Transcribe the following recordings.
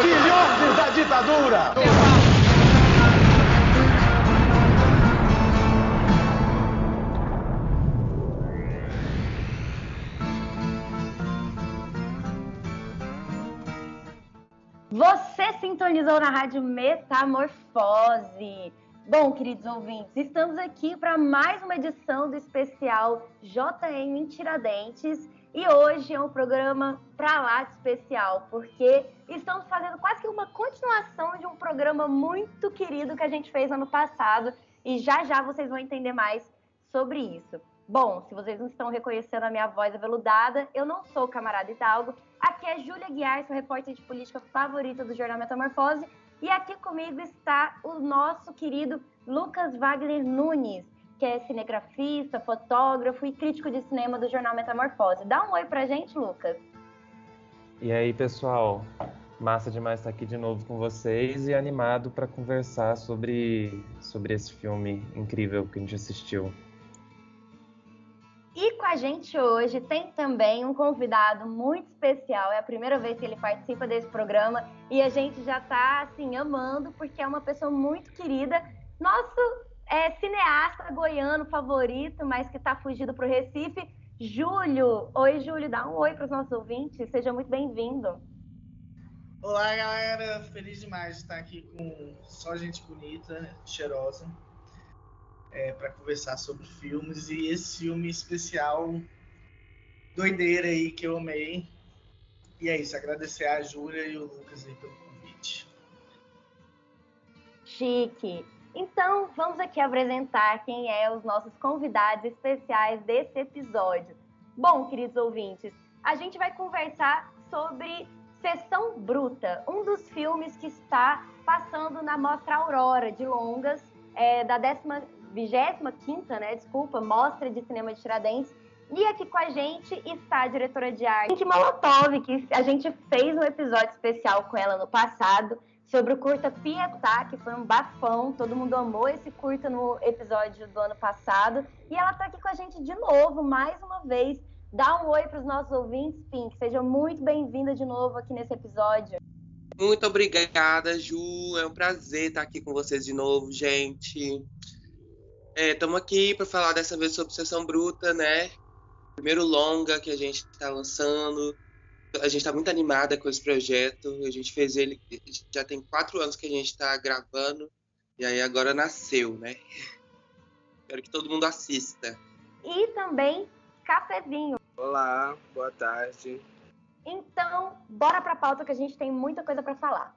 Filhotes da ditadura! Você sintonizou na Rádio Metamorfose. Bom, queridos ouvintes, estamos aqui para mais uma edição do especial JM Tiradentes e hoje é um programa para lá de especial, porque estamos fazendo quase que uma continuação de um programa muito querido que a gente fez ano passado e já já vocês vão entender mais sobre isso. Bom, se vocês não estão reconhecendo a minha voz aveludada, eu não sou o camarada Hidalgo. Aqui é Júlia Guiar, sua repórter de política favorita do Jornal Metamorfose. E aqui comigo está o nosso querido Lucas Wagner Nunes, que é cinegrafista, fotógrafo e crítico de cinema do jornal Metamorfose. Dá um oi pra gente, Lucas. E aí, pessoal? Massa demais estar aqui de novo com vocês e animado para conversar sobre, sobre esse filme incrível que a gente assistiu. E com a gente hoje tem também um convidado muito especial. É a primeira vez que ele participa desse programa e a gente já está assim amando porque é uma pessoa muito querida. Nosso é, cineasta goiano favorito, mas que está fugido para o Recife, Júlio. Oi, Júlio, dá um oi para os nossos ouvintes. Seja muito bem-vindo. Olá, galera. Feliz demais de estar aqui com só gente bonita, cheirosa, é, para conversar sobre filmes e esse filme especial doideira aí que eu amei. E é isso, agradecer a Júlia e o Lucas aí pelo convite. Chique. Então, vamos aqui apresentar quem é os nossos convidados especiais desse episódio. Bom, queridos ouvintes, a gente vai conversar sobre Sessão Bruta, um dos filmes que está passando na Mostra Aurora de Longas, é, da 25 né, desculpa, Mostra de Cinema de Tiradentes. E aqui com a gente está a diretora de arte, Pink Molotov, que a gente fez um episódio especial com ela no passado sobre o curta Pietá, que foi um bafão. Todo mundo amou esse curta no episódio do ano passado. E ela está aqui com a gente de novo, mais uma vez. Dá um oi para os nossos ouvintes, Pink. Seja muito bem-vinda de novo aqui nesse episódio. Muito obrigada, Ju. É um prazer estar aqui com vocês de novo, gente. Estamos é, aqui para falar dessa vez sobre Sessão Bruta, né? Primeiro longa que a gente está lançando a gente está muito animada com esse projeto. A gente fez ele, já tem quatro anos que a gente está gravando, e aí agora nasceu, né? Espero que todo mundo assista. E também cafezinho. Olá, boa tarde. Então, bora para a pauta que a gente tem muita coisa para falar.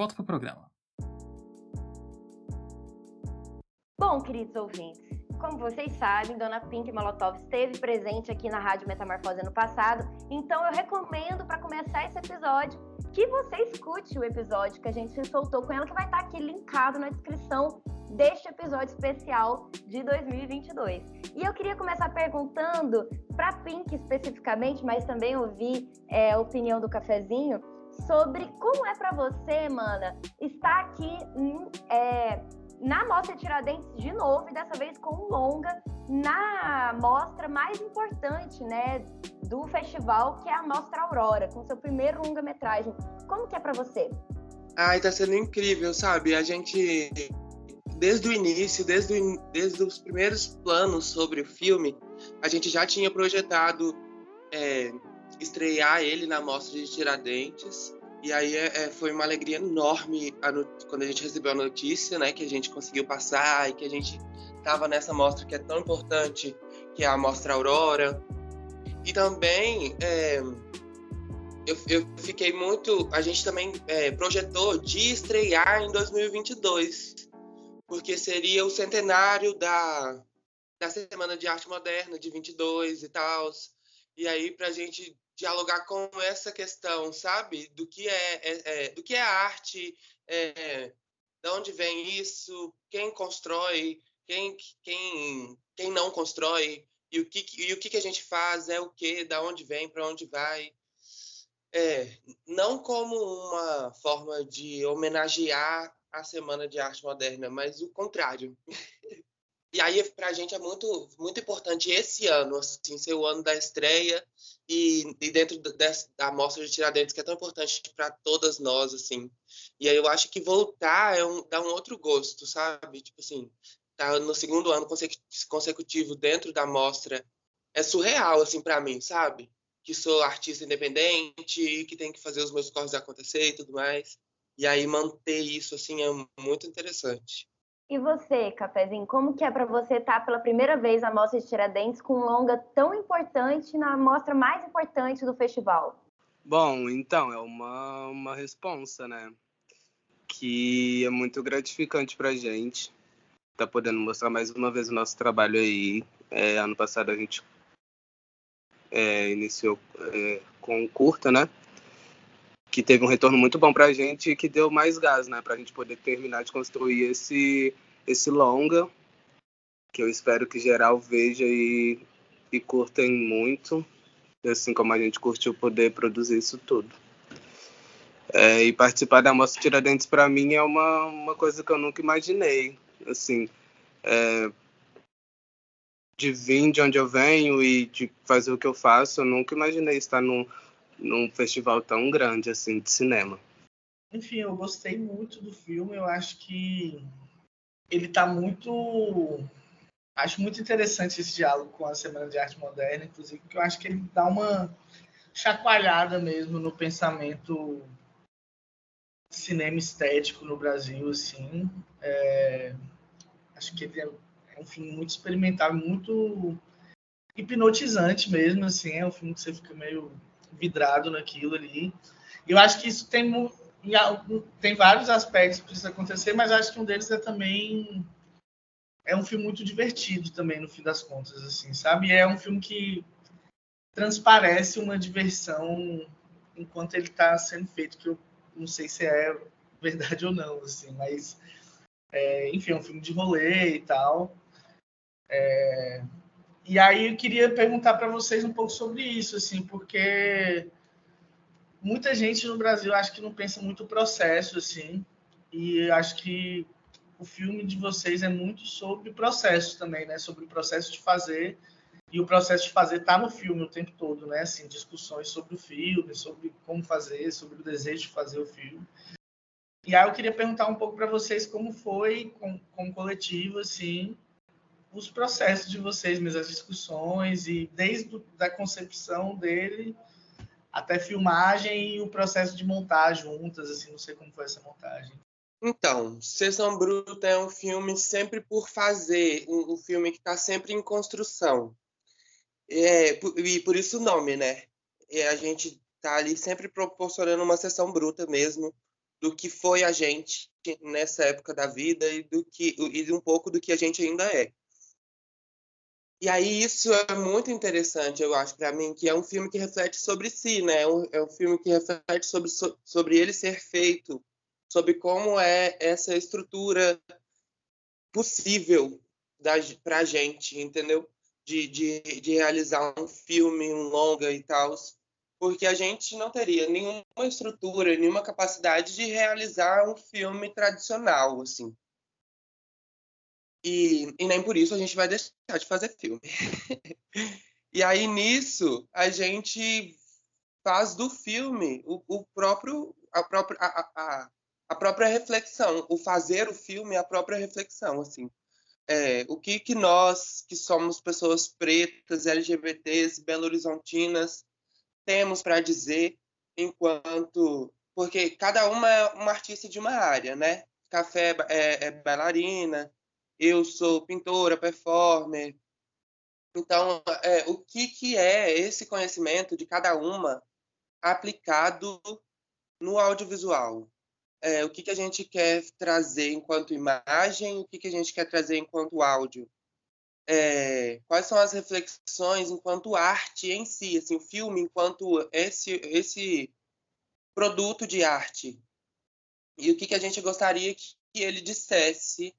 volta para o programa. Bom, queridos ouvintes, como vocês sabem, Dona Pink Molotov esteve presente aqui na Rádio Metamorfose no passado, então eu recomendo para começar esse episódio que você escute o episódio que a gente soltou com ela, que vai estar aqui linkado na descrição deste episódio especial de 2022. E eu queria começar perguntando para Pink especificamente, mas também ouvir é, a opinião do cafezinho sobre como é para você, mana, estar aqui é, na Mostra Tiradentes de novo e dessa vez com um longa na mostra mais importante, né, do festival, que é a Mostra Aurora, com seu primeiro longa-metragem. Como que é para você? Ai, tá sendo incrível, sabe? A gente desde o início, desde, o, desde os primeiros planos sobre o filme, a gente já tinha projetado é, estrear ele na Mostra de Tiradentes. E aí é, é foi uma alegria enorme a, quando a gente recebeu a notícia, né, que a gente conseguiu passar e que a gente estava nessa mostra que é tão importante, que é a Mostra Aurora. E também é, eu, eu, fiquei muito. A gente também é, projetou de estrear em 2022 porque seria o centenário da, da Semana de Arte Moderna, de 22 e tal. E aí, para a gente dialogar com essa questão, sabe? Do que é, é, é do que é arte, é, de onde vem isso, quem constrói, quem, quem, quem não constrói, e o que, e o que, que a gente faz, é o que, da onde vem, para onde vai. É, não como uma forma de homenagear a Semana de Arte Moderna, mas o contrário. E aí, para a gente é muito, muito importante esse ano, assim, ser o ano da estreia e, e dentro dessa, da amostra de Tiradentes, que é tão importante para todas nós, assim. E aí eu acho que voltar é um, dá um outro gosto, sabe? Tipo assim, tá no segundo ano consecutivo dentro da mostra é surreal, assim, para mim, sabe? Que sou artista independente, que tem que fazer os meus corres acontecer e tudo mais. E aí manter isso, assim, é muito interessante. E você, Cafezinho, como que é para você estar pela primeira vez na Mostra de Tiradentes com um longa tão importante na mostra mais importante do festival? Bom, então, é uma, uma responsa, né? Que é muito gratificante pra gente. Tá podendo mostrar mais uma vez o nosso trabalho aí. É, ano passado a gente é, iniciou é, com curta, né? Que teve um retorno muito bom para a gente e que deu mais gás, né, para a gente poder terminar de construir esse esse longa, que eu espero que geral veja e, e curtem muito, assim como a gente curtiu poder produzir isso tudo. É, e participar da Mostra Tiradentes para mim é uma, uma coisa que eu nunca imaginei, assim, é, de vir de onde eu venho e de fazer o que eu faço, eu nunca imaginei estar num, num festival tão grande assim de cinema. Enfim, eu gostei muito do filme. Eu acho que ele está muito. Acho muito interessante esse diálogo com a Semana de Arte Moderna, inclusive, porque eu acho que ele dá uma chacoalhada mesmo no pensamento cinema estético no Brasil, assim. É... Acho que ele é, é um filme muito experimental, muito hipnotizante mesmo, assim. É um filme que você fica meio vidrado naquilo ali. Eu acho que isso tem, tem vários aspectos para isso acontecer, mas acho que um deles é também é um filme muito divertido também no fim das contas, assim, sabe? É um filme que transparece uma diversão enquanto ele está sendo feito, que eu não sei se é verdade ou não, assim, mas é, enfim, é um filme de rolê e tal. É, e aí eu queria perguntar para vocês um pouco sobre isso, assim, porque muita gente no Brasil acho que não pensa muito o processo, assim, e acho que o filme de vocês é muito sobre processo também, né? Sobre o processo de fazer e o processo de fazer tá no filme o tempo todo, né? Assim, discussões sobre o filme, sobre como fazer, sobre o desejo de fazer o filme. E aí eu queria perguntar um pouco para vocês como foi com, com coletivo, assim, os processos de vocês mesmo, as discussões e desde a concepção dele até filmagem e o processo de montar juntas, assim, não sei como foi essa montagem. Então, Sessão Bruta é um filme sempre por fazer, um, um filme que está sempre em construção. É, e por isso o nome, né? E a gente está ali sempre proporcionando uma sessão bruta mesmo do que foi a gente nessa época da vida e do que e um pouco do que a gente ainda é. E aí isso é muito interessante, eu acho, para mim, que é um filme que reflete sobre si, né? É um, é um filme que reflete sobre, sobre ele ser feito, sobre como é essa estrutura possível para a gente, entendeu? De, de, de realizar um filme, um longa e tal, porque a gente não teria nenhuma estrutura, nenhuma capacidade de realizar um filme tradicional, assim. E, e nem por isso a gente vai deixar de fazer filme. e aí nisso a gente faz do filme o, o próprio a própria a, a, a, própria reflexão, o fazer o filme é a própria reflexão, assim. É, o que que nós que somos pessoas pretas, LGBTs, belo-horizontinas temos para dizer enquanto porque cada uma é uma artista de uma área, né? Café é, é bailarina, eu sou pintora, performer. Então, é, o que, que é esse conhecimento de cada uma aplicado no audiovisual? é, o que, que a gente quer trazer enquanto imagem, o que, que a gente quer trazer enquanto áudio. É, quais são as reflexões enquanto arte em si, assim, o filme enquanto esse, esse produto de arte. E o que, que a gente gostaria que ele dissesse.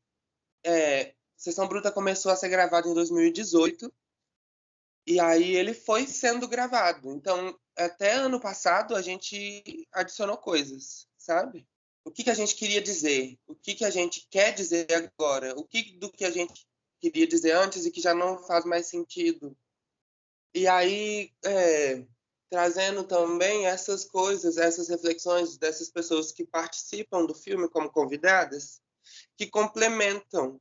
É, Sessão Bruta começou a ser gravada em 2018, e aí ele foi sendo gravado. Então, até ano passado, a gente adicionou coisas, sabe? O que, que a gente queria dizer? O que, que a gente quer dizer agora? O que do que a gente queria dizer antes e que já não faz mais sentido? E aí, é, trazendo também essas coisas, essas reflexões dessas pessoas que participam do filme como convidadas, que complementam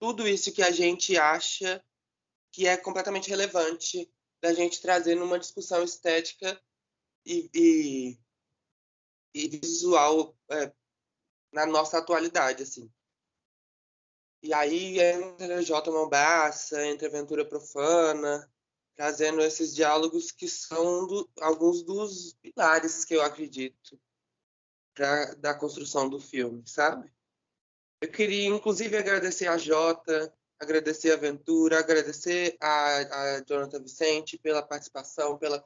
tudo isso que a gente acha que é completamente relevante da gente trazer numa discussão estética e, e, e visual é, na nossa atualidade, assim. E aí entra J. Mombaça, entra Aventura Profana, trazendo esses diálogos que são do, alguns dos pilares que eu acredito pra, da construção do filme, sabe? Eu queria, inclusive, agradecer a Jota, agradecer a Ventura, agradecer a, a Jonathan Vicente pela participação, pela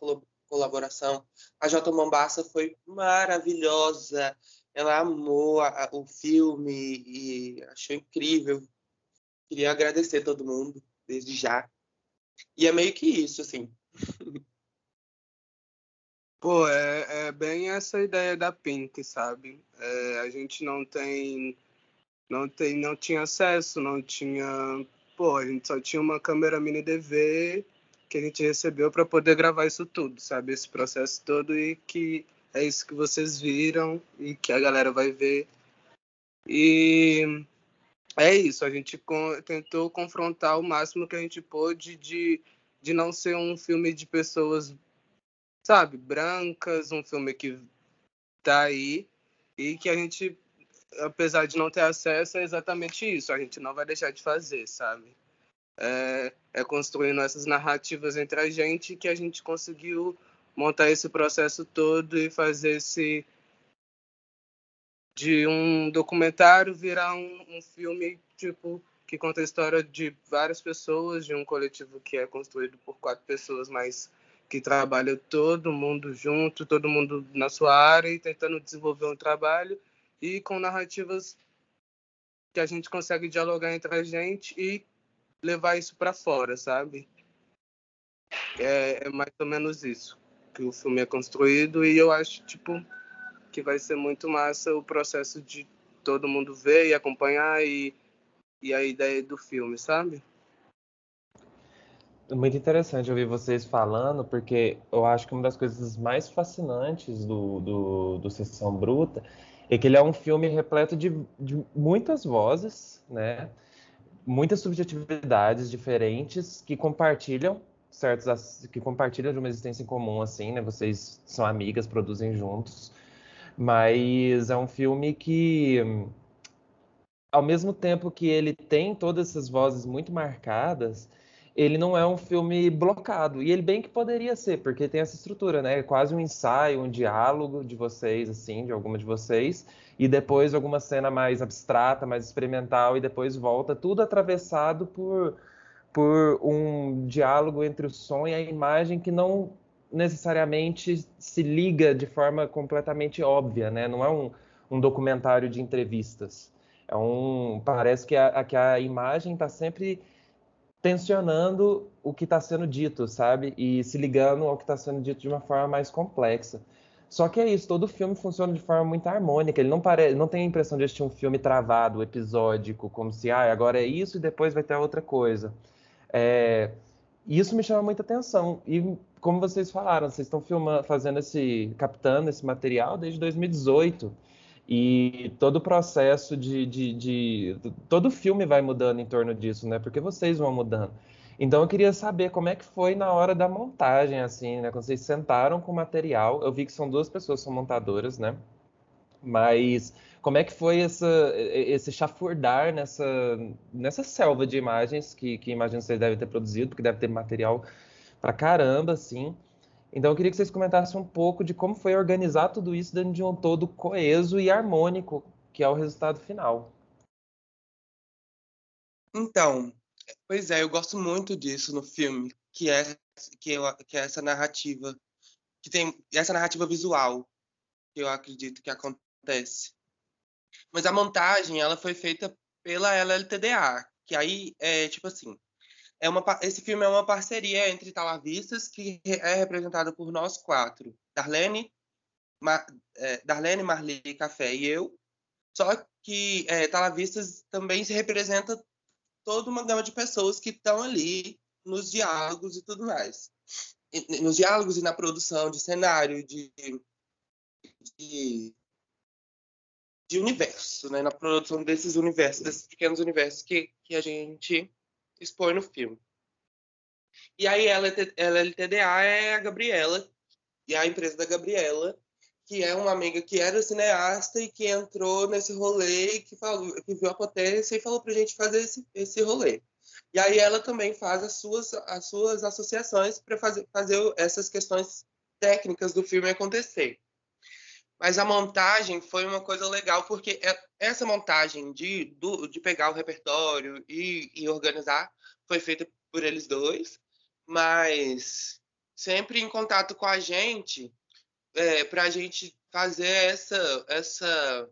colaboração. A Jota Mombassa foi maravilhosa. Ela amou a, o filme e achou incrível. Queria agradecer todo mundo desde já. E é meio que isso, assim. Pô, é, é bem essa ideia da Pink, sabe? É, a gente não tem não tem não tinha acesso, não tinha, pô, a gente só tinha uma câmera mini DV que a gente recebeu para poder gravar isso tudo, sabe, esse processo todo e que é isso que vocês viram e que a galera vai ver. E é isso, a gente tentou confrontar o máximo que a gente pôde de, de não ser um filme de pessoas, sabe, brancas, um filme que tá aí e que a gente apesar de não ter acesso, é exatamente isso. A gente não vai deixar de fazer, sabe? É, é construindo essas narrativas entre a gente que a gente conseguiu montar esse processo todo e fazer esse de um documentário virar um, um filme tipo que conta a história de várias pessoas, de um coletivo que é construído por quatro pessoas, mas que trabalha todo mundo junto, todo mundo na sua área e tentando desenvolver um trabalho e com narrativas que a gente consegue dialogar entre a gente e levar isso para fora, sabe? É, é, mais ou menos isso que o filme é construído e eu acho tipo que vai ser muito massa o processo de todo mundo ver e acompanhar e, e a ideia do filme, sabe? Muito interessante ouvir vocês falando, porque eu acho que uma das coisas mais fascinantes do, do, do Sessão Bruta é que ele é um filme repleto de, de muitas vozes, né? Muitas subjetividades diferentes que compartilham certos que compartilham de uma existência em comum assim, né? Vocês são amigas, produzem juntos, mas é um filme que ao mesmo tempo que ele tem todas essas vozes muito marcadas, ele não é um filme blocado. E ele bem que poderia ser, porque tem essa estrutura, né? É quase um ensaio, um diálogo de vocês, assim, de alguma de vocês, e depois alguma cena mais abstrata, mais experimental, e depois volta, tudo atravessado por, por um diálogo entre o som e a imagem que não necessariamente se liga de forma completamente óbvia, né? Não é um, um documentário de entrevistas. É um, parece que a, que a imagem está sempre tensionando o que está sendo dito, sabe? E se ligando ao que está sendo dito de uma forma mais complexa. Só que é isso, todo filme funciona de forma muito harmônica. Ele não parece, não tem a impressão de assistir um filme travado, episódico, como se ah, agora é isso e depois vai ter outra coisa. É, isso me chama muita atenção. E como vocês falaram, vocês estão filmando, fazendo esse, captando esse material desde 2018. E todo o processo de, de, de, Todo filme vai mudando em torno disso, né? Porque vocês vão mudando. Então eu queria saber como é que foi na hora da montagem, assim, né? Quando vocês sentaram com o material. Eu vi que são duas pessoas, são montadoras, né? Mas como é que foi essa, esse chafurdar nessa, nessa selva de imagens que, que imagino que vocês devem ter produzido, porque deve ter material pra caramba, assim. Então eu queria que vocês comentassem um pouco de como foi organizar tudo isso dentro de um todo coeso e harmônico, que é o resultado final. Então, pois é, eu gosto muito disso no filme, que é que, eu, que é essa narrativa, que tem essa narrativa visual, que eu acredito que acontece. Mas a montagem, ela foi feita pela LLTDA, que aí é tipo assim, é uma, esse filme é uma parceria entre Talavistas, que é representada por nós quatro, Darlene, Mar, é, Darlene, Marli, Café e eu. Só que é, Talavistas também se representa toda uma gama de pessoas que estão ali nos diálogos e tudo mais. E, nos diálogos e na produção de cenário, de, de, de universo, né? na produção desses universos, desses pequenos universos que, que a gente expõe no filme. E aí ela, ela LTDA é a Gabriela, e a empresa da Gabriela, que é uma amiga que era cineasta e que entrou nesse rolê, que falou, que viu a potência e falou pra gente fazer esse, esse rolê. E aí ela também faz as suas, as suas associações para fazer, fazer essas questões técnicas do filme acontecer. Mas a montagem foi uma coisa legal, porque é, essa montagem de, do, de pegar o repertório e, e organizar foi feita por eles dois, mas sempre em contato com a gente é, para a gente fazer essa, essa,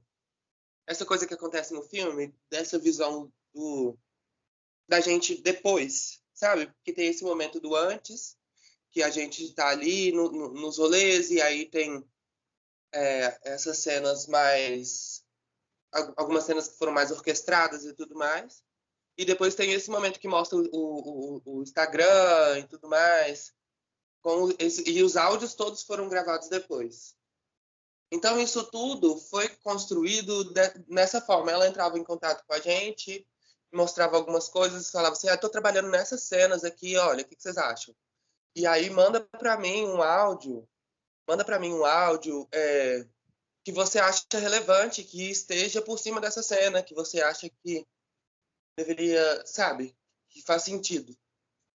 essa coisa que acontece no filme, dessa visão do, da gente depois, sabe? Que tem esse momento do antes, que a gente está ali no, no, nos rolês, e aí tem é, essas cenas mais. algumas cenas que foram mais orquestradas e tudo mais. E depois tem esse momento que mostra o, o, o Instagram e tudo mais. Com esse, e os áudios todos foram gravados depois. Então, isso tudo foi construído de, nessa forma. Ela entrava em contato com a gente, mostrava algumas coisas, falava assim: ah, estou trabalhando nessas cenas aqui, olha, o que, que vocês acham? E aí manda para mim um áudio, manda para mim um áudio é, que você acha relevante, que esteja por cima dessa cena, que você acha que deveria, sabe, que faz sentido.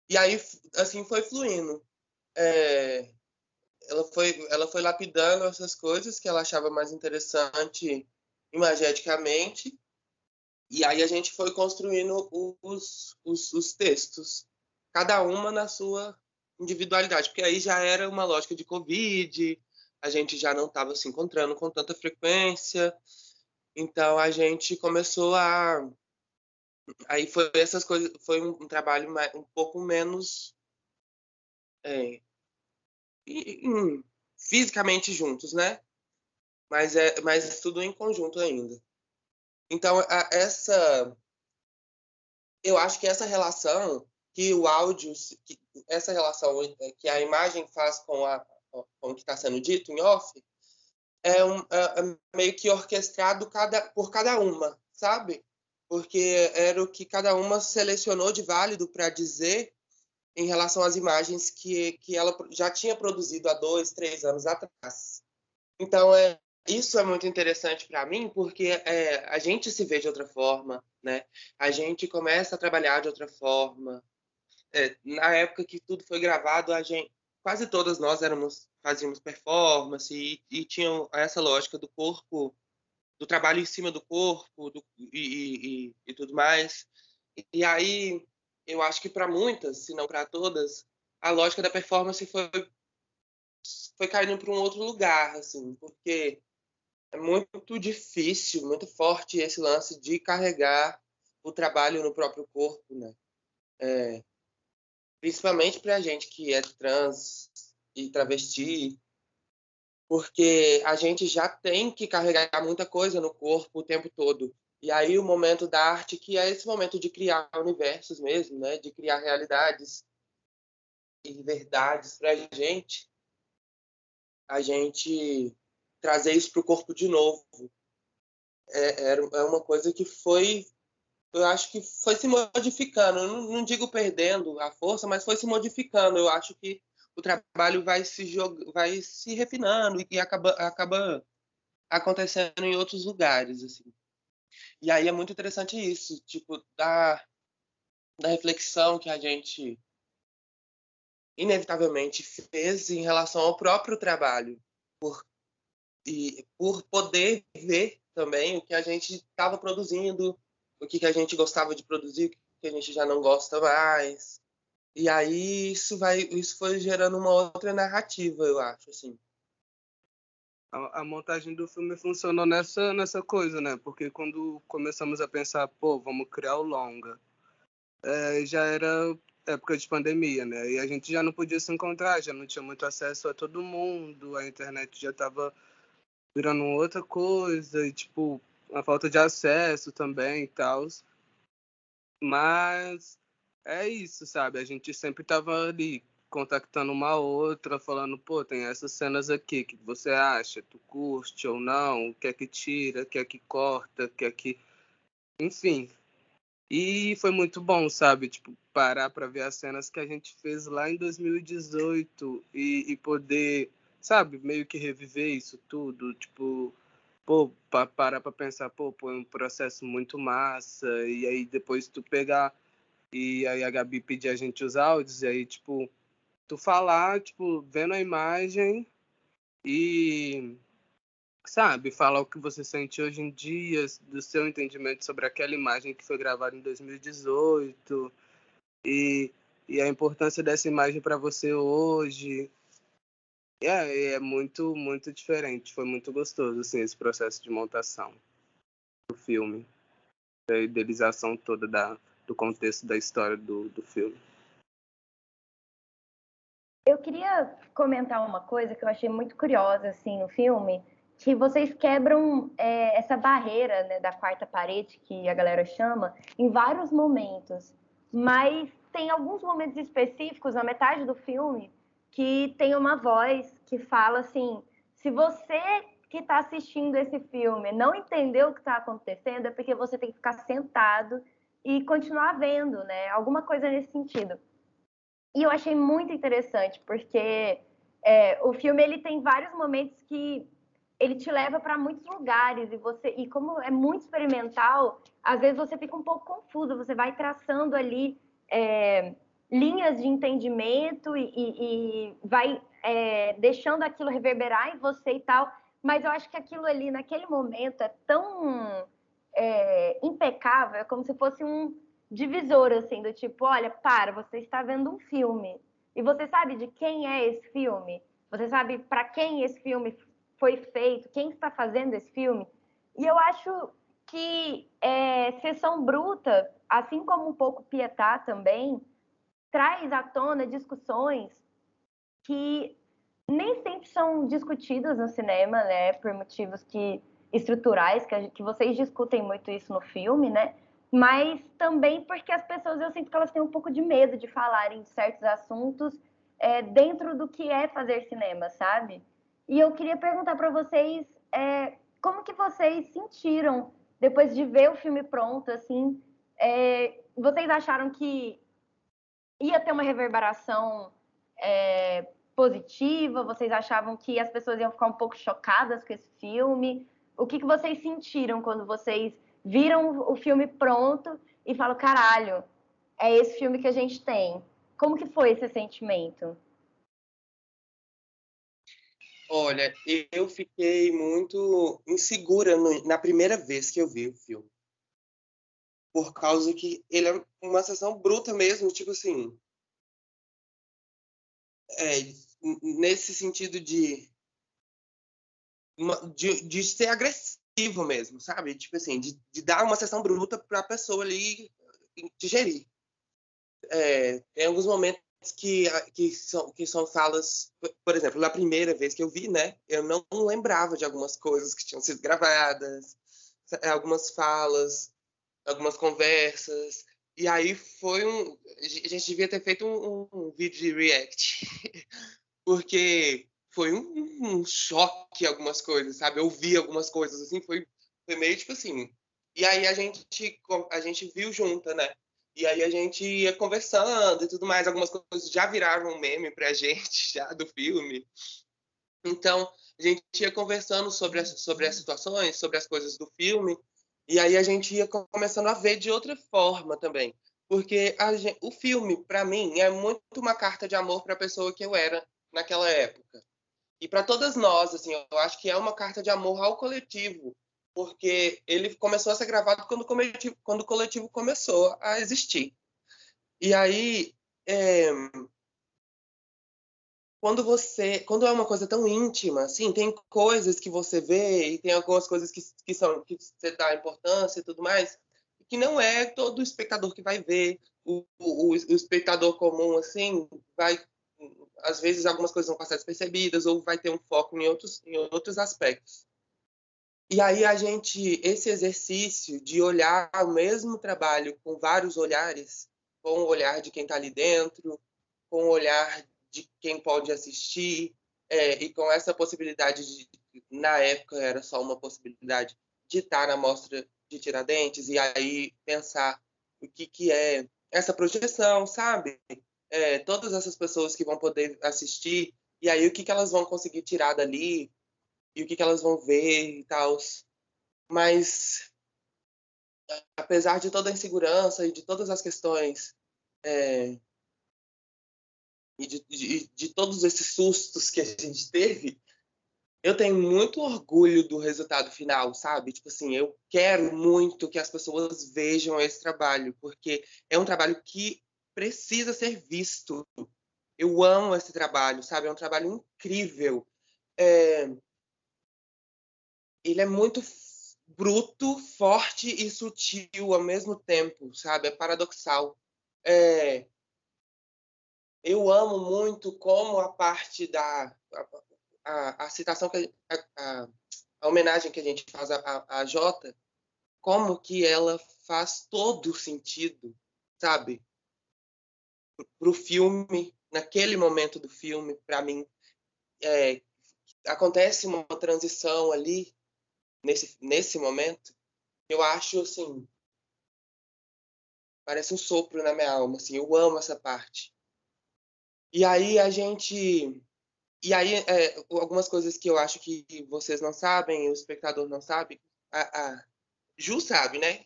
E aí, assim, foi fluindo é, ela, foi, ela foi lapidando essas coisas que ela achava mais interessante imageticamente, e aí a gente foi construindo os, os, os textos, cada uma na sua individualidade, porque aí já era uma lógica de Covid, a gente já não estava se encontrando com tanta frequência, então a gente começou a aí foi essas coisas foi um, trabalho mais, um pouco menos é, fisicamente juntos, né? Mas é, mas tudo em conjunto ainda. Então a, essa, eu acho que essa relação que o áudio, que, essa relação que a imagem faz com a com o que está sendo dito em off, é, um, é, é meio que orquestrado cada, por cada uma, sabe? Porque era o que cada uma selecionou de válido para dizer em relação às imagens que, que ela já tinha produzido há dois, três anos atrás. Então, é, isso é muito interessante para mim, porque é, a gente se vê de outra forma, né? A gente começa a trabalhar de outra forma. É, na época que tudo foi gravado, a gente, quase todas nós éramos fazíamos performance e, e tinham essa lógica do corpo, do trabalho em cima do corpo do, e, e, e tudo mais. E aí eu acho que para muitas, se não para todas, a lógica da performance foi foi caindo para um outro lugar, assim, porque é muito difícil, muito forte esse lance de carregar o trabalho no próprio corpo, né? É, principalmente para a gente que é trans e travesti, porque a gente já tem que carregar muita coisa no corpo o tempo todo. E aí o momento da arte, que é esse momento de criar universos mesmo, né? de criar realidades e verdades para a gente, a gente trazer isso para o corpo de novo. É, é uma coisa que foi, eu acho que foi se modificando. Não, não digo perdendo a força, mas foi se modificando. Eu acho que o trabalho vai se jog... vai se refinando e acaba, acaba acontecendo em outros lugares assim. E aí é muito interessante isso, tipo, da, da reflexão que a gente inevitavelmente fez em relação ao próprio trabalho, por, e, por poder ver também o que a gente estava produzindo, o que, que a gente gostava de produzir, o que a gente já não gosta mais. E aí isso vai, isso foi gerando uma outra narrativa, eu acho, assim. A, a, montagem do filme funcionou nessa nessa coisa, né? Porque quando começamos a pensar, pô, vamos criar o longa, é, já era época de pandemia, né? E a gente já não podia se encontrar, já não tinha muito acesso a todo mundo, a internet já estava virando outra coisa, e tipo, a falta de acesso também e tal. Mas é isso, sabe? A gente sempre tava ali contactando uma outra, falando, pô, tem essas cenas aqui, que você acha? Tu curte ou não? O que é que tira, o que é que corta, o que é que. Enfim. E foi muito bom, sabe? Tipo, parar para ver as cenas que a gente fez lá em 2018 e, e poder, sabe, meio que reviver isso tudo. Tipo, pô, pa, parar para pensar, pô, foi um processo muito massa. E aí depois tu pegar. E aí a Gabi pedir a gente os áudios, e aí, tipo, tu falar, tipo, vendo a imagem e sabe, falar o que você sente hoje em dia, do seu entendimento sobre aquela imagem que foi gravada em 2018 e, e a importância dessa imagem para você hoje. É, é muito, muito diferente. Foi muito gostoso, assim, esse processo de montação do filme. A idealização toda da, do contexto da história do, do filme. Eu queria comentar uma coisa que eu achei muito curiosa assim no filme, que vocês quebram é, essa barreira né, da quarta parede que a galera chama em vários momentos, mas tem alguns momentos específicos na metade do filme que tem uma voz que fala assim: se você que está assistindo esse filme não entendeu o que está acontecendo, é porque você tem que ficar sentado e continuar vendo, né? Alguma coisa nesse sentido. E eu achei muito interessante, porque é, o filme ele tem vários momentos que ele te leva para muitos lugares e você e como é muito experimental, às vezes você fica um pouco confuso, você vai traçando ali é, linhas de entendimento e, e, e vai é, deixando aquilo reverberar em você e tal. Mas eu acho que aquilo ali naquele momento é tão é, impecável, é como se fosse um divisor, assim, do tipo, olha, para, você está vendo um filme. E você sabe de quem é esse filme? Você sabe para quem esse filme foi feito? Quem está fazendo esse filme? E eu acho que é, Sessão Bruta, assim como um pouco Pietá também, traz à tona discussões que nem sempre são discutidas no cinema, né, por motivos que estruturais, que, que vocês discutem muito isso no filme, né, mas também porque as pessoas, eu sinto que elas têm um pouco de medo de falarem de certos assuntos é, dentro do que é fazer cinema, sabe? E eu queria perguntar para vocês é, como que vocês sentiram depois de ver o filme pronto, assim, é, vocês acharam que ia ter uma reverberação é, positiva? Vocês achavam que as pessoas iam ficar um pouco chocadas com esse filme? O que, que vocês sentiram quando vocês viram o filme pronto e falam, caralho, é esse filme que a gente tem. Como que foi esse sentimento? Olha, eu fiquei muito insegura no, na primeira vez que eu vi o filme. Por causa que ele é uma sessão bruta mesmo, tipo assim. É, nesse sentido de, de, de ser agressivo mesmo, sabe? Tipo assim, de, de dar uma sessão bruta para a pessoa ali digerir. É, tem alguns momentos que, que, são, que são falas, por exemplo, na primeira vez que eu vi, né, eu não lembrava de algumas coisas que tinham sido gravadas, algumas falas, algumas conversas, e aí foi um. A gente devia ter feito um, um vídeo de react, porque foi um, um, choque algumas coisas, sabe? Eu vi algumas coisas assim, foi, foi meio tipo assim. E aí a gente a gente viu junta, né? E aí a gente ia conversando e tudo mais, algumas coisas já viraram um meme pra gente já do filme. Então, a gente ia conversando sobre as, sobre as situações, sobre as coisas do filme, e aí a gente ia começando a ver de outra forma também. Porque gente, o filme, para mim, é muito uma carta de amor para a pessoa que eu era naquela época. E para todas nós, assim, eu acho que é uma carta de amor ao coletivo, porque ele começou a ser gravado quando o coletivo, quando o coletivo começou a existir. E aí, é, quando você, quando é uma coisa tão íntima, assim, tem coisas que você vê e tem algumas coisas que, que são que você dá importância e tudo mais, que não é todo espectador que vai ver. O, o, o espectador comum, assim, vai às vezes algumas coisas vão passar despercebidas ou vai ter um foco em outros em outros aspectos. E aí a gente esse exercício de olhar o mesmo trabalho com vários olhares, com o olhar de quem está ali dentro, com o olhar de quem pode assistir, é, e com essa possibilidade de, na época era só uma possibilidade de estar na mostra de Tiradentes e aí pensar o que que é essa projeção, sabe? É, todas essas pessoas que vão poder assistir e aí o que que elas vão conseguir tirar dali e o que que elas vão ver e tal. Mas apesar de toda a insegurança e de todas as questões é, e de, de, de todos esses sustos que a gente teve, eu tenho muito orgulho do resultado final, sabe? Tipo assim, eu quero muito que as pessoas vejam esse trabalho, porque é um trabalho que precisa ser visto. Eu amo esse trabalho, sabe? É um trabalho incrível. É... Ele é muito bruto, forte e sutil ao mesmo tempo, sabe? É paradoxal. É eu amo muito como a parte da a, a, a citação que a, a, homenagem que a gente faz a, a, Jota, como que ela faz todo sentido, sabe? Para o filme, naquele momento do filme, para mim, é, acontece uma transição ali nesse nesse momento. Eu acho assim, parece um sopro na minha alma, assim. Eu amo essa parte e aí a gente. E aí, é, algumas coisas que eu acho que vocês não sabem, o espectador não sabe. A, a Ju sabe, né?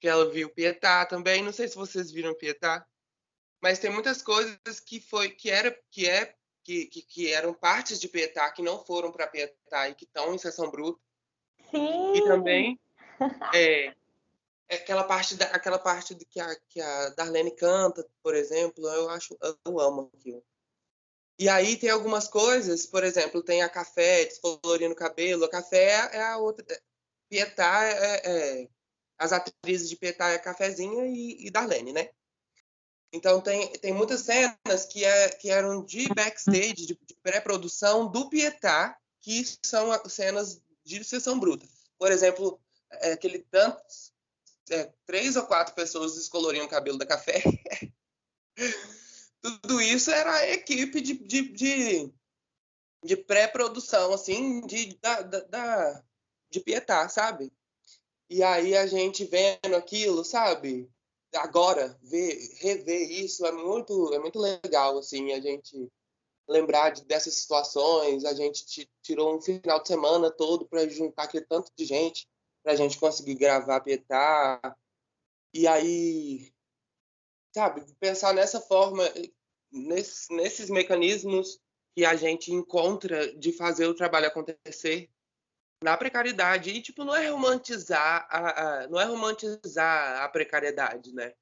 Que ela viu Pietá também. Não sei se vocês viram Pietá. Mas tem muitas coisas que foi que era que é que, que, que eram partes de Pietá que não foram para Pietá e que estão em sessão bruta. Sim. E também é, aquela parte da, aquela parte que a, que a Darlene canta, por exemplo, eu acho eu amo aquilo. E aí tem algumas coisas, por exemplo, tem a Café descolorindo o cabelo. A Café é a outra. Pietá é, é, as atrizes de Pietá é Cafezinha e, e Darlene, né? Então tem, tem muitas cenas que, é, que eram de backstage, de, de pré-produção do Pietá, que são cenas de sessão bruta. Por exemplo, é, aquele tantos é, três ou quatro pessoas descoloriam o cabelo da café. Tudo isso era a equipe de, de, de, de pré-produção, assim, de, da, da, de Pietá, sabe? E aí a gente vendo aquilo, sabe? Agora, ver, rever isso é muito, é muito legal, assim, a gente lembrar de, dessas situações. A gente tirou um final de semana todo para juntar aquele tanto de gente para a gente conseguir gravar Pietá. E aí, sabe, pensar nessa forma, nesse, nesses mecanismos que a gente encontra de fazer o trabalho acontecer na precariedade. E, tipo, não é romantizar a, a, não é romantizar a precariedade, né?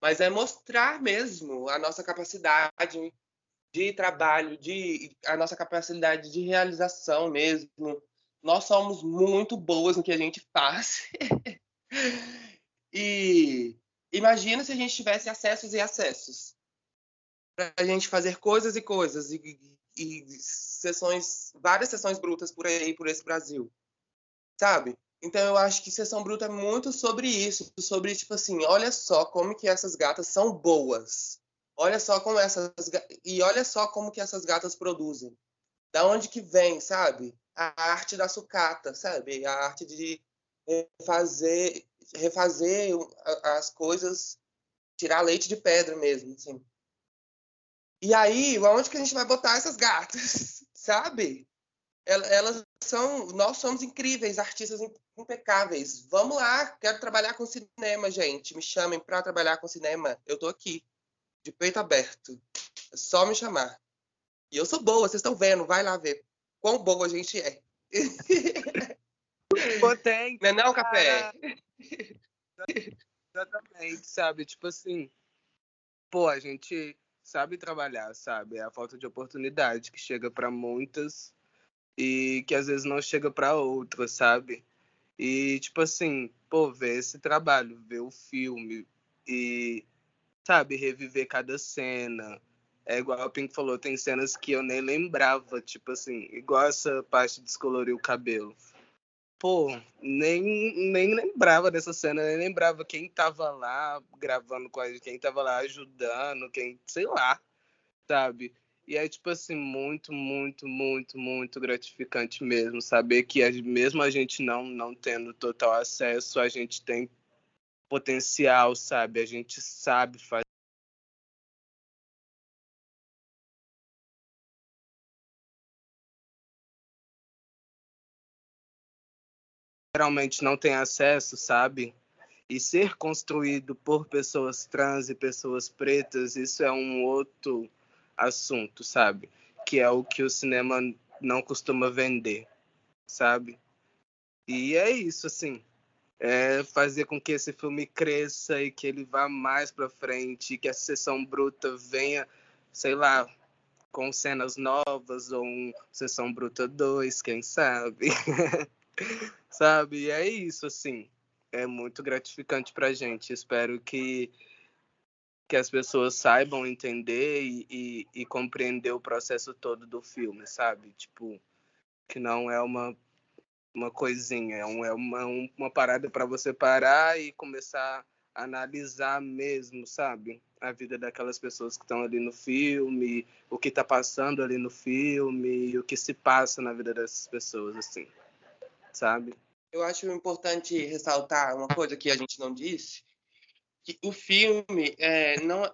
Mas é mostrar mesmo a nossa capacidade de trabalho, de a nossa capacidade de realização mesmo, nós somos muito boas no que a gente faz. e imagina se a gente tivesse acessos e acessos para a gente fazer coisas e coisas e, e, sessões, várias sessões brutas por aí, por esse Brasil, sabe? Então eu acho que sessão bruta é muito sobre isso, sobre tipo assim, olha só como que essas gatas são boas. Olha só como essas e olha só como que essas gatas produzem. Da onde que vem, sabe? A arte da sucata, sabe? A arte de refazer, refazer as coisas, tirar leite de pedra mesmo, assim. E aí, onde que a gente vai botar essas gatas, sabe? elas são, nós somos incríveis, artistas impecáveis. Vamos lá, quero trabalhar com cinema, gente. Me chamem para trabalhar com cinema. Eu tô aqui, de peito aberto. É só me chamar. E eu sou boa, vocês estão vendo, vai lá ver quão boa a gente é. Potente. Não é não, café? Exatamente, sabe? Tipo assim, pô, a gente sabe trabalhar, sabe? É a falta de oportunidade que chega para muitas e que às vezes não chega para outras, sabe? E tipo assim, pô, ver esse trabalho, ver o filme e sabe, reviver cada cena. É igual a Pink falou, tem cenas que eu nem lembrava, tipo assim, igual essa parte de descolorir o cabelo pô, nem, nem lembrava dessa cena, nem lembrava quem tava lá gravando com a gente, quem tava lá ajudando, quem, sei lá, sabe? E é, tipo assim, muito, muito, muito, muito gratificante mesmo saber que mesmo a gente não, não tendo total acesso, a gente tem potencial, sabe? A gente sabe fazer geralmente não tem acesso, sabe? E ser construído por pessoas trans e pessoas pretas, isso é um outro assunto, sabe? Que é o que o cinema não costuma vender, sabe? E é isso, assim. É fazer com que esse filme cresça e que ele vá mais para frente, que a sessão bruta venha, sei lá, com cenas novas ou um Sessão Bruta 2, quem sabe? sabe? E é isso, assim. É muito gratificante pra gente. Espero que, que as pessoas saibam entender e, e, e compreender o processo todo do filme, sabe? Tipo, que não é uma, uma coisinha, é, um, é uma, uma parada para você parar e começar a analisar mesmo, sabe? A vida daquelas pessoas que estão ali no filme, o que está passando ali no filme, o que se passa na vida dessas pessoas, assim, sabe? Eu acho importante ressaltar uma coisa que a gente não disse, que o filme é, não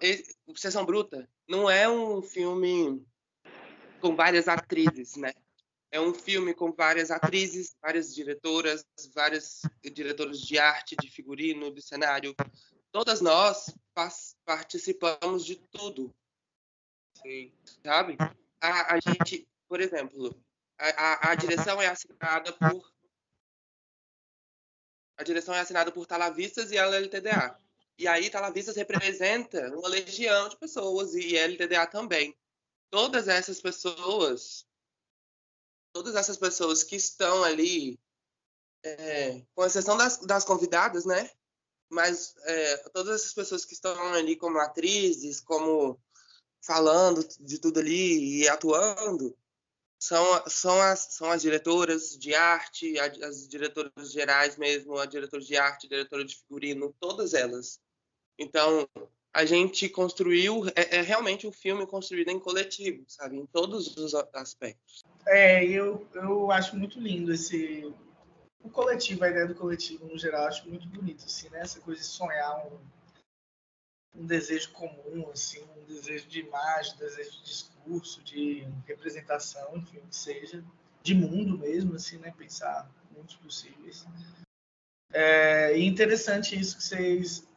Sessão Bruta não é um filme com várias atrizes, né? É um filme com várias atrizes, várias diretoras, várias diretoras de arte, de figurino, de cenário. Todas nós participamos de tudo. Sim. Sabe? A, a gente, por exemplo, a, a, a direção é assinada por a direção é assinada por Talavistas e LLTDA. E aí Talavistas representa uma legião de pessoas e LTDA também. Todas essas pessoas, todas essas pessoas que estão ali, é, com exceção das, das convidadas, né? Mas é, todas essas pessoas que estão ali como atrizes, como falando de tudo ali e atuando, são, são, as, são as diretoras de arte, as diretoras gerais mesmo, a diretora de arte, a diretora de figurino, todas elas. Então, a gente construiu, é, é, realmente um filme construído em coletivo, sabe? Em todos os aspectos. É, eu, eu acho muito lindo esse... O coletivo, a ideia do coletivo no geral, acho muito bonito, assim, né? Essa coisa de sonhar um, um desejo comum, assim, um desejo de imagem, um desejo de discurso, de representação, enfim, que seja, de mundo mesmo, assim, né? Pensar mundos possíveis. É interessante isso que vocês.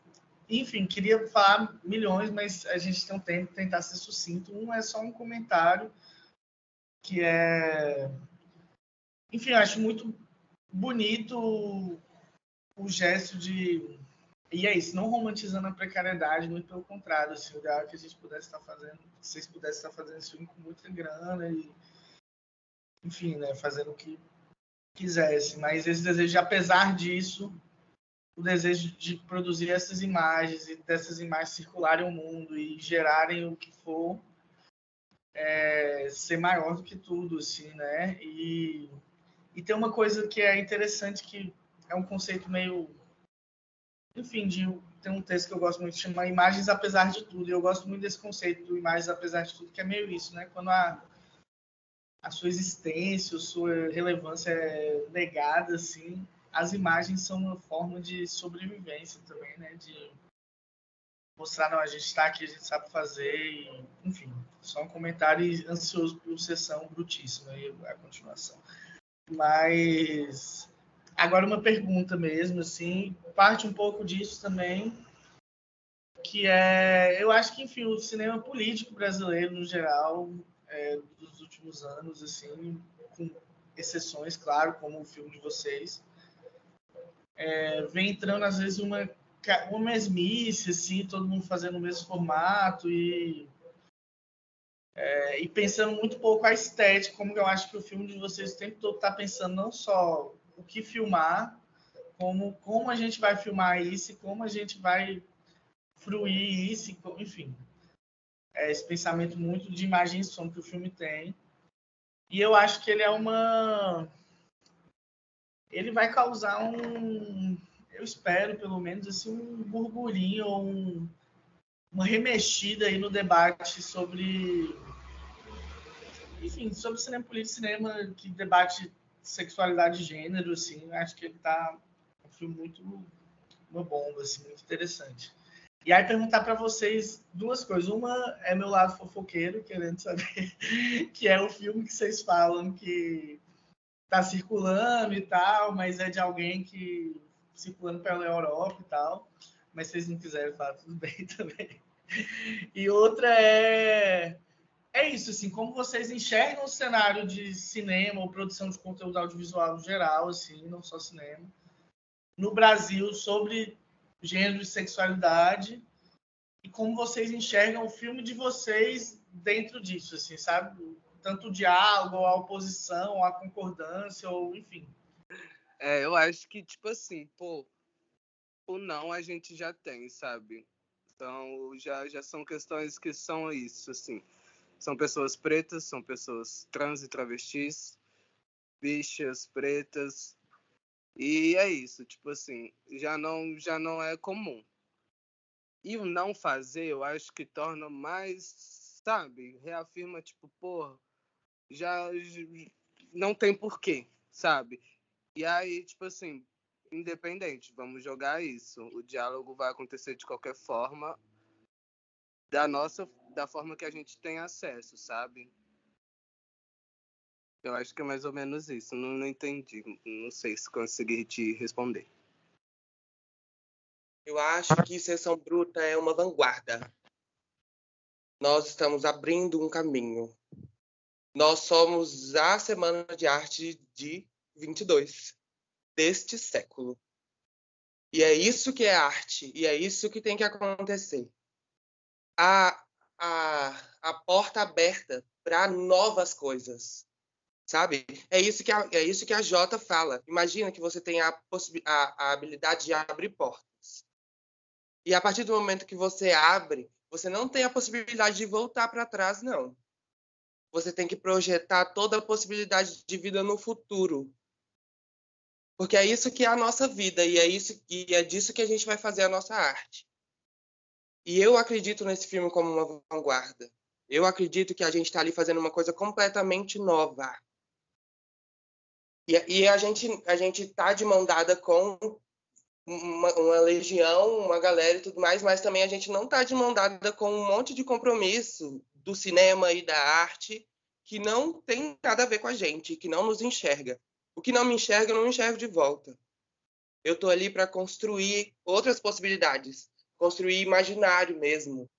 Enfim, queria falar milhões, mas a gente tem um tempo tentar ser sucinto. Um é só um comentário que é. Enfim, acho muito bonito o gesto de e é isso, não romantizando a precariedade, muito pelo contrário, assim, o ideal é que a gente pudesse estar fazendo, vocês pudessem estar fazendo esse filme com muita grana e, enfim, né, fazendo o que quisesse. Mas esse desejo, apesar disso, o desejo de produzir essas imagens e dessas imagens circularem o mundo e gerarem o que for, é, ser maior do que tudo, assim, né? E, e tem uma coisa que é interessante que é um conceito meio enfim, de, tem um texto que eu gosto muito, chama Imagens Apesar de Tudo. E eu gosto muito desse conceito do Imagens Apesar de Tudo, que é meio isso, né? Quando a, a sua existência, a sua relevância é negada, assim, as imagens são uma forma de sobrevivência também, né? De, mostrar, não, a gente está aqui, a gente sabe fazer, e, enfim, só um comentário ansioso por sessão brutíssima e a continuação. Mas agora uma pergunta mesmo, assim, parte um pouco disso também, que é, eu acho que, enfim, o cinema político brasileiro, no geral, é, dos últimos anos, assim, com exceções, claro, como o filme de vocês, é, vem entrando, às vezes, uma, uma mesmice, assim, todo mundo fazendo o mesmo formato e é, e pensando muito pouco a estética, como eu acho que o filme de vocês o tempo todo está pensando não só o que filmar, como como a gente vai filmar isso como a gente vai fruir isso, enfim. É esse pensamento muito de imagem e som que o filme tem. E eu acho que ele é uma. Ele vai causar um. Eu espero, pelo menos, assim, um burburinho ou um... uma remexida aí no debate sobre. Enfim, sobre cinema político, cinema que debate sexualidade e gênero, assim. Acho que ele tá um filme muito. uma bomba, assim, muito interessante. E aí perguntar para vocês duas coisas. Uma é meu lado fofoqueiro, querendo saber, que é o filme que vocês falam que tá circulando e tal, mas é de alguém que circulando pela Europa e tal. Mas vocês não quiserem falar, tudo bem também. E outra é é isso, assim, como vocês enxergam o cenário de cinema ou produção de conteúdo audiovisual no geral, assim, não só cinema, no Brasil sobre gênero e sexualidade e como vocês enxergam o filme de vocês dentro disso, assim, sabe? Tanto o diálogo, a oposição, a concordância, ou enfim. É, eu acho que, tipo assim, pô, o não a gente já tem, sabe? Então, já, já são questões que são isso, assim. São pessoas pretas, são pessoas trans e travestis, bichas pretas, e é isso, tipo assim, já não, já não é comum. E o não fazer, eu acho que torna mais, sabe, reafirma, tipo, porra, já não tem porquê, sabe? E aí, tipo assim, independente, vamos jogar isso. O diálogo vai acontecer de qualquer forma, da nossa, da forma que a gente tem acesso, sabe? Eu acho que é mais ou menos isso. Não, não entendi. Não sei se consegui te responder. Eu acho que Sessão Bruta é uma vanguarda. Nós estamos abrindo um caminho. Nós somos a Semana de Arte de 22 deste século. E é isso que é arte, e é isso que tem que acontecer. A, a, a porta aberta para novas coisas sabe? É isso que a, é isso que a Jota fala. Imagina que você tem a, a, a habilidade de abrir portas. E a partir do momento que você abre, você não tem a possibilidade de voltar para trás, não. Você tem que projetar toda a possibilidade de vida no futuro. Porque é isso que é a nossa vida e é isso e é disso que a gente vai fazer a nossa arte. E eu acredito nesse filme como uma vanguarda. Eu acredito que a gente está ali fazendo uma coisa completamente nova. E, e a gente a gente tá de mão dada com uma, uma, legião, uma galera e tudo mais, mas também a gente não tá de mão dada com um monte de compromisso do cinema e da arte que não tem nada a ver com a gente, que não nos enxerga. O que não me enxerga, eu não enxergo de volta. Eu tô ali para construir outras possibilidades, construir imaginário mesmo,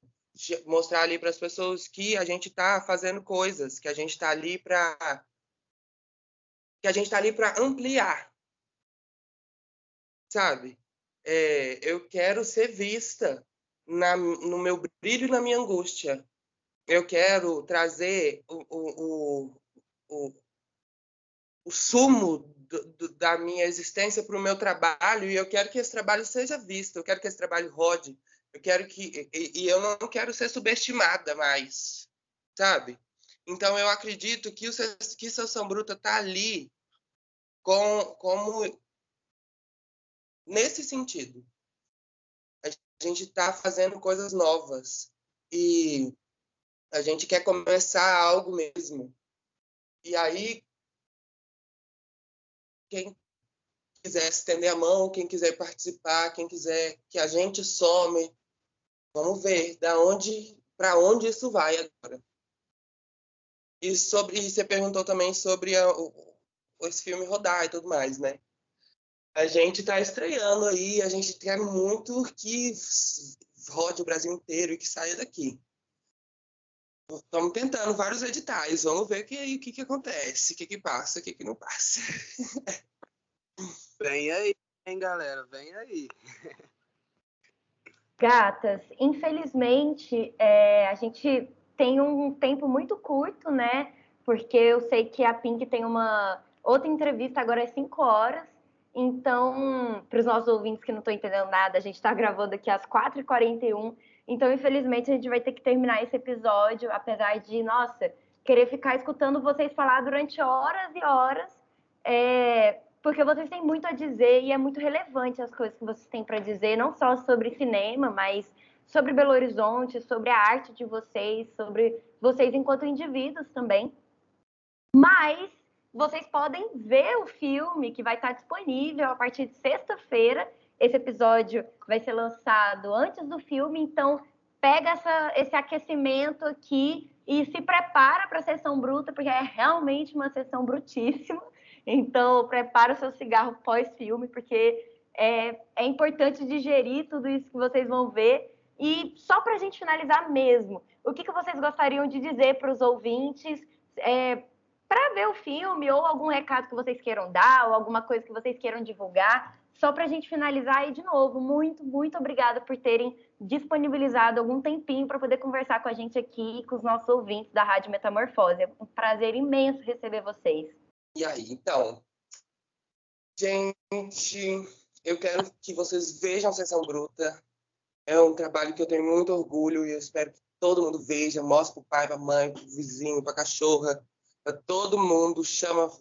mostrar ali para as pessoas que a gente está fazendo coisas, que a gente está ali para que a gente está ali para ampliar, sabe? É, eu quero ser vista na, no meu brilho e na minha angústia. Eu quero trazer o, o, o, o sumo do, do, da minha existência para o meu trabalho e eu quero que esse trabalho seja visto, eu quero que esse trabalho rode, eu quero que e, e eu não quero ser subestimada mais, sabe? Então eu acredito que o que Sessão Bruta está ali com, como nesse sentido. A gente está fazendo coisas novas e a gente quer começar algo mesmo. E aí, quem quiser estender a mão, quem quiser participar, quem quiser que a gente some, Vamos ver da onde, para onde isso vai agora. E sobre, e você perguntou também sobre a, o, esse filme rodar e tudo mais, né? A gente está estreando aí, a gente quer muito que rode o Brasil inteiro e que saia daqui. Estamos tentando vários editais, vamos ver que, o que, que acontece, o que, que passa, o que, que não passa. Vem aí, hein, galera, vem aí. Gatas, infelizmente, é, a gente tem um tempo muito curto, né? Porque eu sei que a Pink tem uma outra entrevista agora às 5 horas. Então, para os nossos ouvintes que não estão entendendo nada, a gente está gravando aqui às 4h41. Então, infelizmente, a gente vai ter que terminar esse episódio, apesar de, nossa, querer ficar escutando vocês falar durante horas e horas, é, porque vocês têm muito a dizer e é muito relevante as coisas que vocês têm para dizer, não só sobre cinema, mas sobre Belo Horizonte, sobre a arte de vocês, sobre vocês enquanto indivíduos também. Mas vocês podem ver o filme que vai estar disponível a partir de sexta-feira. Esse episódio vai ser lançado antes do filme, então pega essa, esse aquecimento aqui e se prepara para a sessão bruta, porque é realmente uma sessão brutíssima. Então, prepara o seu cigarro pós-filme, porque é, é importante digerir tudo isso que vocês vão ver e só para a gente finalizar mesmo, o que, que vocês gostariam de dizer para os ouvintes é, para ver o filme, ou algum recado que vocês queiram dar, ou alguma coisa que vocês queiram divulgar, só para a gente finalizar aí de novo. Muito, muito obrigada por terem disponibilizado algum tempinho para poder conversar com a gente aqui, com os nossos ouvintes da Rádio Metamorfose. É um prazer imenso receber vocês. E aí, então, gente, eu quero que vocês vejam a Sessão Bruta, é um trabalho que eu tenho muito orgulho e eu espero que todo mundo veja, mostre para o pai, para a mãe, para o vizinho, para a cachorra, para todo mundo, chama,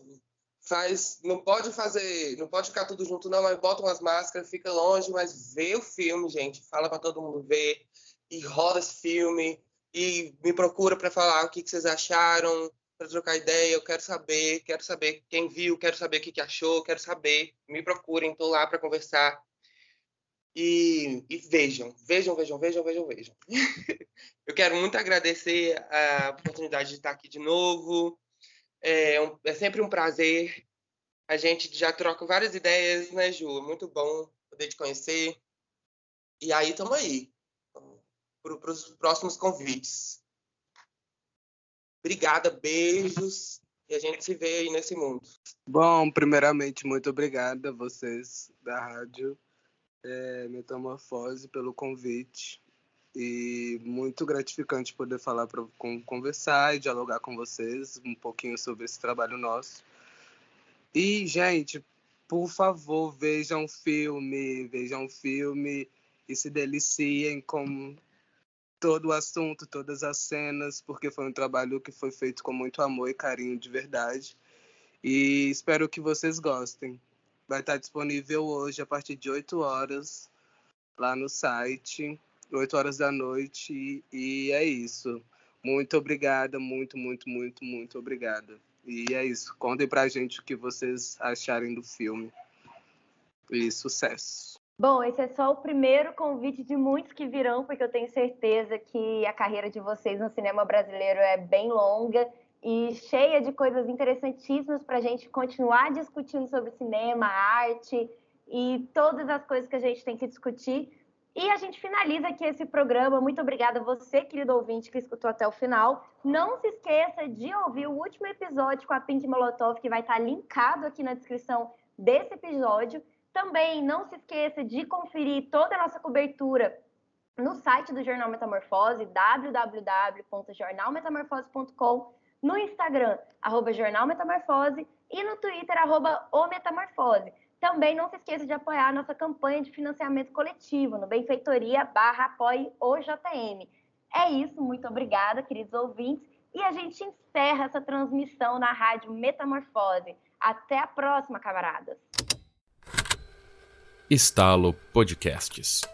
faz, não pode fazer, não pode ficar tudo junto não, mas bota umas máscaras, fica longe, mas vê o filme, gente, fala para todo mundo ver e roda esse filme e me procura para falar o que, que vocês acharam, para trocar ideia, eu quero saber, quero saber quem viu, quero saber o que, que achou, quero saber, me procurem, estou lá para conversar. E, e, vejam, vejam, vejam, vejam, vejam, vejam. eu quero muito agradecer a oportunidade de estar aqui de novo. É, um, é, sempre um prazer. A gente já troca várias ideias, né, Ju? Muito bom poder te conhecer. E aí, estamos aí para os próximos convites. Obrigada, beijos. E a gente se vê aí nesse mundo. Bom, primeiramente, muito obrigada a vocês da rádio é, Metamorfose pelo convite e muito gratificante poder falar para conversar e dialogar com vocês um pouquinho sobre esse trabalho nosso. E gente, por favor, vejam o filme, vejam o filme e se deliciem com todo o assunto, todas as cenas, porque foi um trabalho que foi feito com muito amor e carinho de verdade. E espero que vocês gostem vai estar disponível hoje a partir de 8 horas lá no site, 8 horas da noite. E é isso. Muito obrigada, muito, muito, muito, muito obrigada. E é isso. Contem pra gente o que vocês acharem do filme. E sucesso. Bom, esse é só o primeiro convite de muitos que virão, porque eu tenho certeza que a carreira de vocês no cinema brasileiro é bem longa e cheia de coisas interessantíssimas para a gente continuar discutindo sobre cinema, arte e todas as coisas que a gente tem que discutir. E a gente finaliza aqui esse programa. Muito obrigada a você, querido ouvinte, que escutou até o final. Não se esqueça de ouvir o último episódio com a Pink Molotov, que vai estar linkado aqui na descrição desse episódio. Também não se esqueça de conferir toda a nossa cobertura no site do Jornal Metamorfose, www.jornalmetamorfose.com no Instagram, arroba Jornal Metamorfose, e no Twitter, arroba O Metamorfose. Também não se esqueça de apoiar a nossa campanha de financiamento coletivo no Benfeitoria barra JM. É isso, muito obrigada, queridos ouvintes, e a gente encerra essa transmissão na Rádio Metamorfose. Até a próxima, camaradas! Estalo Podcasts